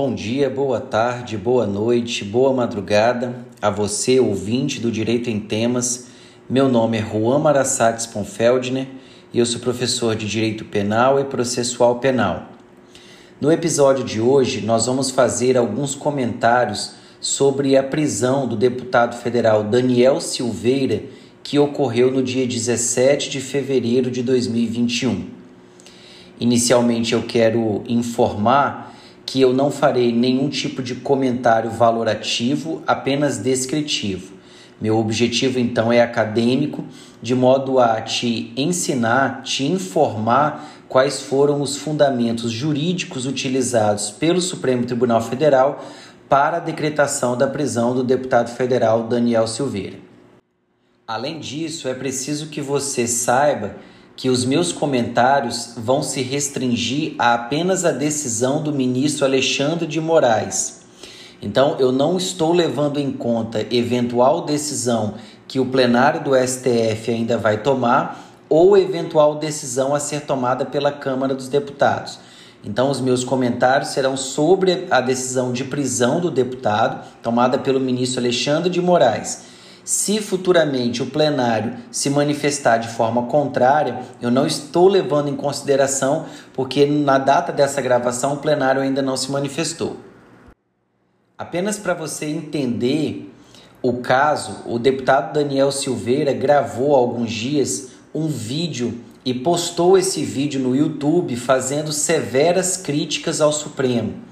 Bom dia, boa tarde, boa noite, boa madrugada a você, ouvinte do Direito em Temas. Meu nome é Juan Marassates Ponfeldner e eu sou professor de Direito Penal e Processual Penal. No episódio de hoje, nós vamos fazer alguns comentários sobre a prisão do deputado federal Daniel Silveira, que ocorreu no dia 17 de fevereiro de 2021. Inicialmente, eu quero informar que eu não farei nenhum tipo de comentário valorativo, apenas descritivo. Meu objetivo então é acadêmico, de modo a te ensinar, te informar quais foram os fundamentos jurídicos utilizados pelo Supremo Tribunal Federal para a decretação da prisão do deputado federal Daniel Silveira. Além disso, é preciso que você saiba que os meus comentários vão se restringir a apenas a decisão do ministro Alexandre de Moraes. Então, eu não estou levando em conta eventual decisão que o plenário do STF ainda vai tomar ou eventual decisão a ser tomada pela Câmara dos Deputados. Então, os meus comentários serão sobre a decisão de prisão do deputado tomada pelo ministro Alexandre de Moraes se futuramente o plenário se manifestar de forma contrária, eu não estou levando em consideração, porque na data dessa gravação o plenário ainda não se manifestou. Apenas para você entender o caso, o deputado Daniel Silveira gravou há alguns dias um vídeo e postou esse vídeo no YouTube fazendo severas críticas ao Supremo.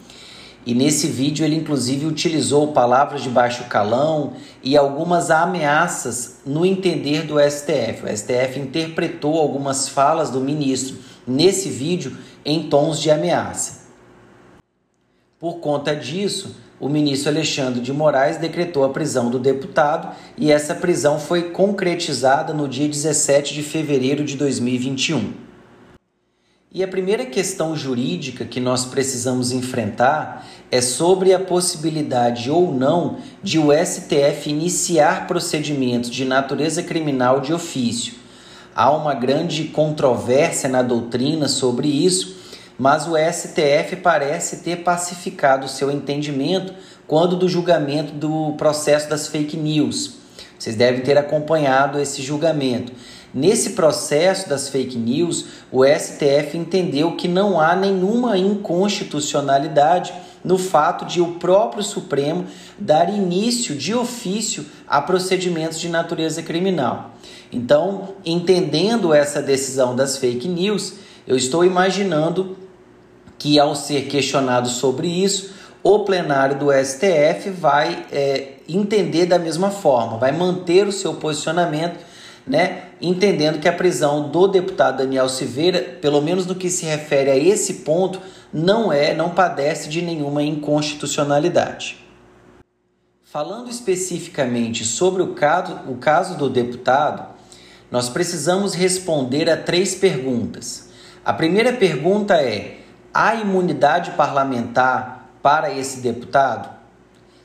E nesse vídeo ele inclusive utilizou palavras de baixo calão e algumas ameaças no entender do STF. O STF interpretou algumas falas do ministro nesse vídeo em tons de ameaça. Por conta disso, o ministro Alexandre de Moraes decretou a prisão do deputado e essa prisão foi concretizada no dia 17 de fevereiro de 2021. E a primeira questão jurídica que nós precisamos enfrentar é sobre a possibilidade ou não de o STF iniciar procedimentos de natureza criminal de ofício. Há uma grande controvérsia na doutrina sobre isso, mas o STF parece ter pacificado seu entendimento quando do julgamento do processo das fake news. Vocês devem ter acompanhado esse julgamento. Nesse processo das fake news, o STF entendeu que não há nenhuma inconstitucionalidade no fato de o próprio Supremo dar início de ofício a procedimentos de natureza criminal. Então, entendendo essa decisão das fake news, eu estou imaginando que, ao ser questionado sobre isso, o plenário do STF vai é, entender da mesma forma, vai manter o seu posicionamento né, entendendo que a prisão do deputado Daniel Silveira, pelo menos no que se refere a esse ponto, não é, não padece de nenhuma inconstitucionalidade. Falando especificamente sobre o caso, o caso do deputado, nós precisamos responder a três perguntas. A primeira pergunta é: há imunidade parlamentar para esse deputado?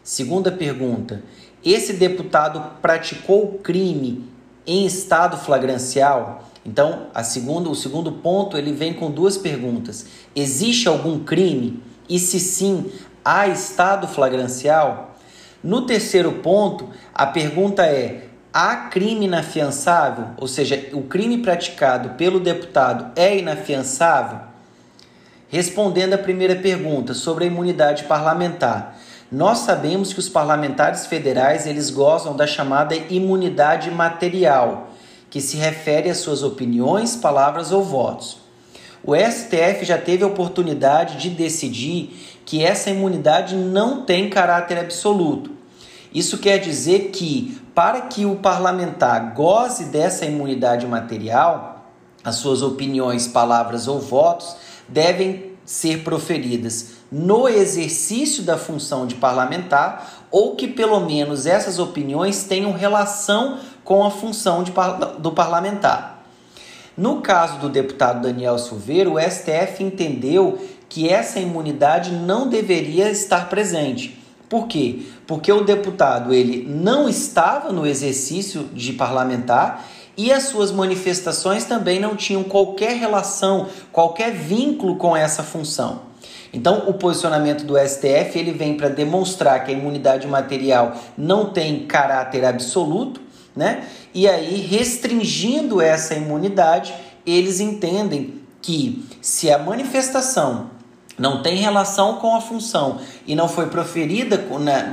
Segunda pergunta: esse deputado praticou crime em estado flagrancial? Então, a segunda, o segundo ponto ele vem com duas perguntas: existe algum crime? E se sim, há estado flagrancial? No terceiro ponto, a pergunta é: há crime inafiançável? Ou seja, o crime praticado pelo deputado é inafiançável? Respondendo à primeira pergunta sobre a imunidade parlamentar, nós sabemos que os parlamentares federais eles gozam da chamada imunidade material, que se refere às suas opiniões, palavras ou votos. O STF já teve a oportunidade de decidir que essa imunidade não tem caráter absoluto. Isso quer dizer que, para que o parlamentar goze dessa imunidade material, as suas opiniões, palavras ou votos devem ser proferidas no exercício da função de parlamentar ou que pelo menos essas opiniões tenham relação com a função de, do parlamentar. No caso do deputado Daniel Silveira, o STF entendeu que essa imunidade não deveria estar presente. Por quê? Porque o deputado ele não estava no exercício de parlamentar e as suas manifestações também não tinham qualquer relação, qualquer vínculo com essa função. Então, o posicionamento do STF ele vem para demonstrar que a imunidade material não tem caráter absoluto, né? E aí, restringindo essa imunidade, eles entendem que se a manifestação não tem relação com a função e não foi proferida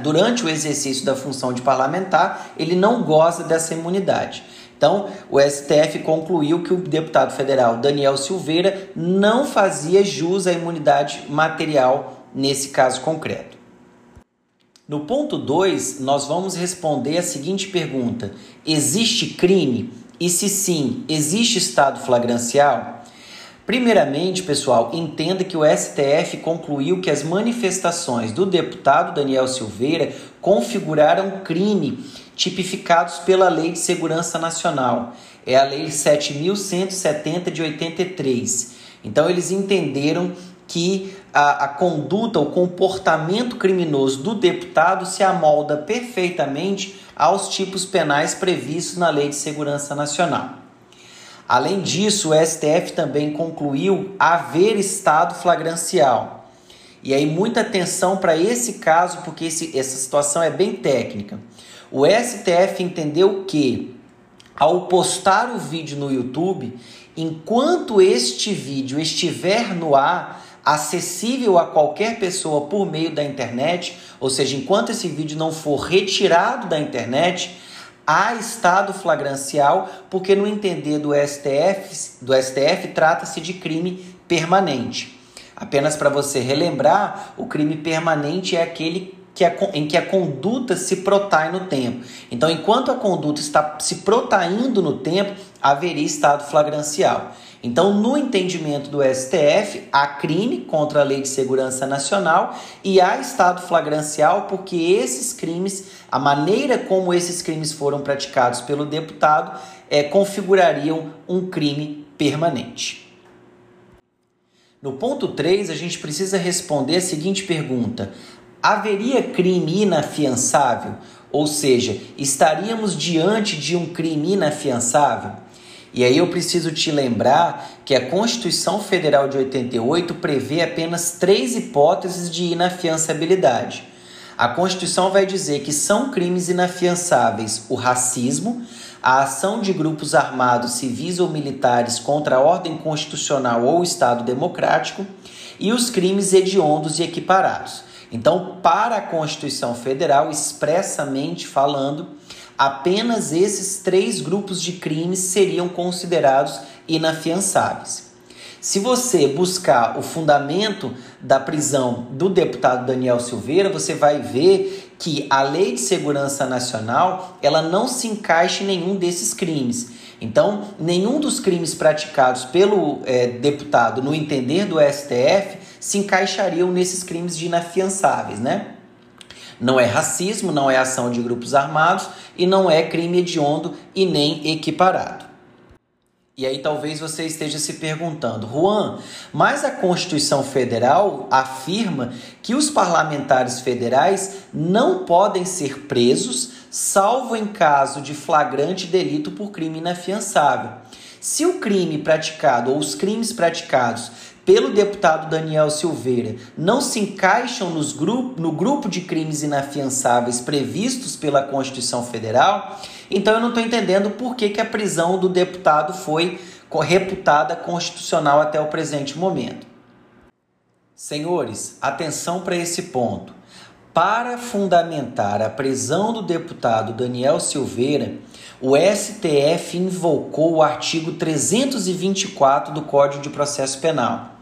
durante o exercício da função de parlamentar, ele não goza dessa imunidade. Então, o STF concluiu que o deputado federal Daniel Silveira não fazia jus à imunidade material nesse caso concreto. No ponto 2, nós vamos responder a seguinte pergunta: existe crime? E se sim, existe estado flagrancial? Primeiramente, pessoal, entenda que o STF concluiu que as manifestações do deputado Daniel Silveira configuraram crime tipificados pela Lei de Segurança Nacional. É a Lei 7170 de 83. Então, eles entenderam que a, a conduta, o comportamento criminoso do deputado se amolda perfeitamente aos tipos penais previstos na Lei de Segurança Nacional. Além disso, o STF também concluiu haver estado flagrancial. E aí, muita atenção para esse caso, porque esse, essa situação é bem técnica. O STF entendeu que, ao postar o vídeo no YouTube, enquanto este vídeo estiver no ar, acessível a qualquer pessoa por meio da internet, ou seja, enquanto esse vídeo não for retirado da internet, há estado flagrancial, porque no entender do STF, do STF trata-se de crime permanente. Apenas para você relembrar, o crime permanente é aquele que a, em que a conduta se protrai no tempo. Então, enquanto a conduta está se protaindo no tempo, haveria estado flagrancial. Então, no entendimento do STF, há crime contra a Lei de Segurança Nacional e há estado flagrancial porque esses crimes, a maneira como esses crimes foram praticados pelo deputado, é, configurariam um crime permanente. No ponto 3, a gente precisa responder a seguinte pergunta: haveria crime inafiançável? Ou seja, estaríamos diante de um crime inafiançável? E aí eu preciso te lembrar que a Constituição Federal de 88 prevê apenas três hipóteses de inafiançabilidade. A Constituição vai dizer que são crimes inafiançáveis o racismo, a ação de grupos armados civis ou militares contra a ordem constitucional ou Estado democrático e os crimes hediondos e equiparados. Então, para a Constituição Federal, expressamente falando, apenas esses três grupos de crimes seriam considerados inafiançáveis. Se você buscar o fundamento da prisão do deputado Daniel Silveira, você vai ver que a Lei de Segurança Nacional ela não se encaixa em nenhum desses crimes. Então, nenhum dos crimes praticados pelo é, deputado no entender do STF se encaixariam nesses crimes de inafiançáveis, né? Não é racismo, não é ação de grupos armados e não é crime hediondo e nem equiparado. E aí talvez você esteja se perguntando, Juan, mas a Constituição Federal afirma que os parlamentares federais não podem ser presos, salvo em caso de flagrante delito por crime inafiançável. Se o crime praticado ou os crimes praticados pelo deputado Daniel Silveira não se encaixam nos grupo, no grupo de crimes inafiançáveis previstos pela Constituição Federal, então eu não estou entendendo por que, que a prisão do deputado foi reputada constitucional até o presente momento. Senhores, atenção para esse ponto. Para fundamentar a prisão do deputado Daniel Silveira, o STF invocou o artigo 324 do Código de Processo Penal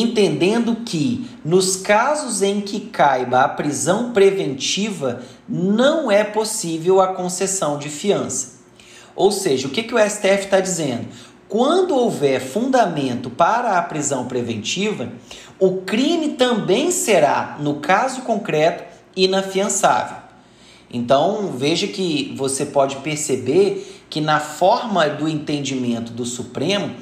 entendendo que nos casos em que caiba a prisão preventiva, não é possível a concessão de fiança. Ou seja, o que, que o STF está dizendo? Quando houver fundamento para a prisão preventiva, o crime também será, no caso concreto, inafiançável. Então, veja que você pode perceber que, na forma do entendimento do Supremo,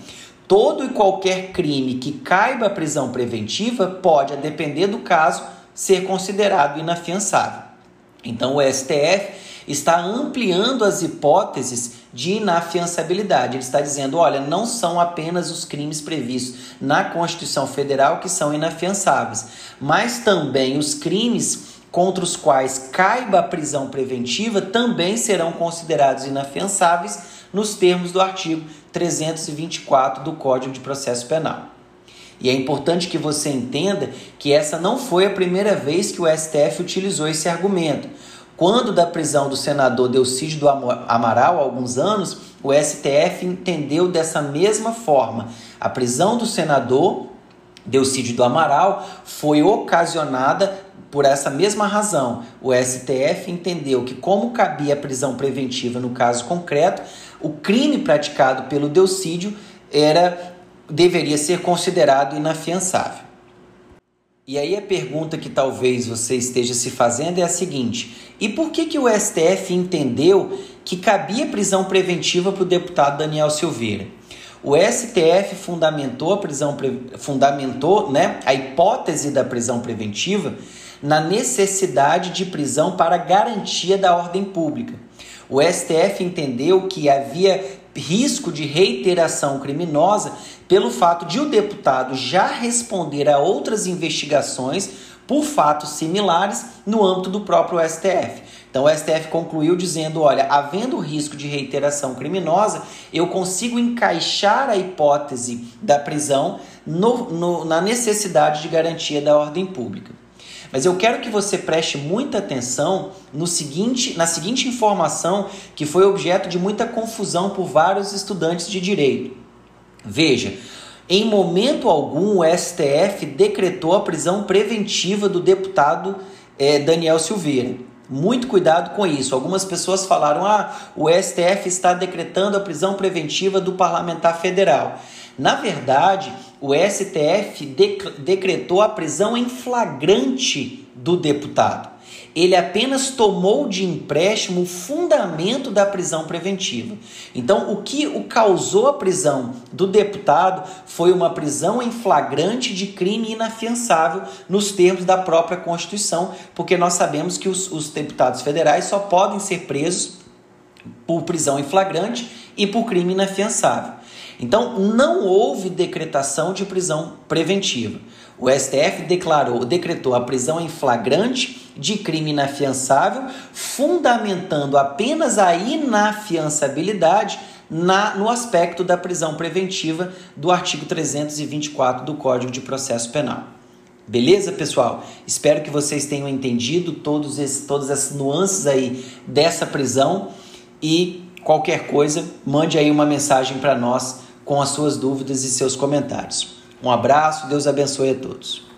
todo e qualquer crime que caiba a prisão preventiva pode, a depender do caso, ser considerado inafiançável. Então, o STF está ampliando as hipóteses de inafiançabilidade. Ele está dizendo: olha, não são apenas os crimes previstos na Constituição Federal que são inafiançáveis, mas também os crimes contra os quais caiba a prisão preventiva também serão considerados inafiançáveis nos termos do artigo 324 do Código de Processo Penal. E é importante que você entenda que essa não foi a primeira vez que o STF utilizou esse argumento. Quando da prisão do senador Delcídio do Amaral, há alguns anos, o STF entendeu dessa mesma forma. A prisão do senador Delcídio do Amaral foi ocasionada por essa mesma razão. O STF entendeu que, como cabia a prisão preventiva no caso concreto, o crime praticado pelo Delcídio era deveria ser considerado inafiançável. E aí a pergunta que talvez você esteja se fazendo é a seguinte: e por que, que o STF entendeu que cabia prisão preventiva para o deputado Daniel Silveira? O STF fundamentou a prisão fundamentou, né, a hipótese da prisão preventiva na necessidade de prisão para garantia da ordem pública. O STF entendeu que havia risco de reiteração criminosa pelo fato de o deputado já responder a outras investigações por fatos similares no âmbito do próprio STF. Então o STF concluiu dizendo: olha, havendo risco de reiteração criminosa, eu consigo encaixar a hipótese da prisão no, no, na necessidade de garantia da ordem pública. Mas eu quero que você preste muita atenção no seguinte, na seguinte informação que foi objeto de muita confusão por vários estudantes de direito. Veja, em momento algum o STF decretou a prisão preventiva do deputado eh, Daniel Silveira. Muito cuidado com isso. Algumas pessoas falaram: ah, o STF está decretando a prisão preventiva do parlamentar federal. Na verdade, o STF decretou a prisão em flagrante do deputado. Ele apenas tomou de empréstimo o fundamento da prisão preventiva. Então, o que o causou a prisão do deputado foi uma prisão em flagrante de crime inafiançável nos termos da própria Constituição, porque nós sabemos que os, os deputados federais só podem ser presos por prisão em flagrante e por crime inafiançável. Então, não houve decretação de prisão preventiva. O STF declarou, decretou a prisão em flagrante de crime inafiançável, fundamentando apenas a inafiançabilidade na, no aspecto da prisão preventiva do artigo 324 do Código de Processo Penal. Beleza, pessoal? Espero que vocês tenham entendido todos esses, todas as nuances aí dessa prisão e qualquer coisa, mande aí uma mensagem para nós com as suas dúvidas e seus comentários. Um abraço, Deus abençoe a todos.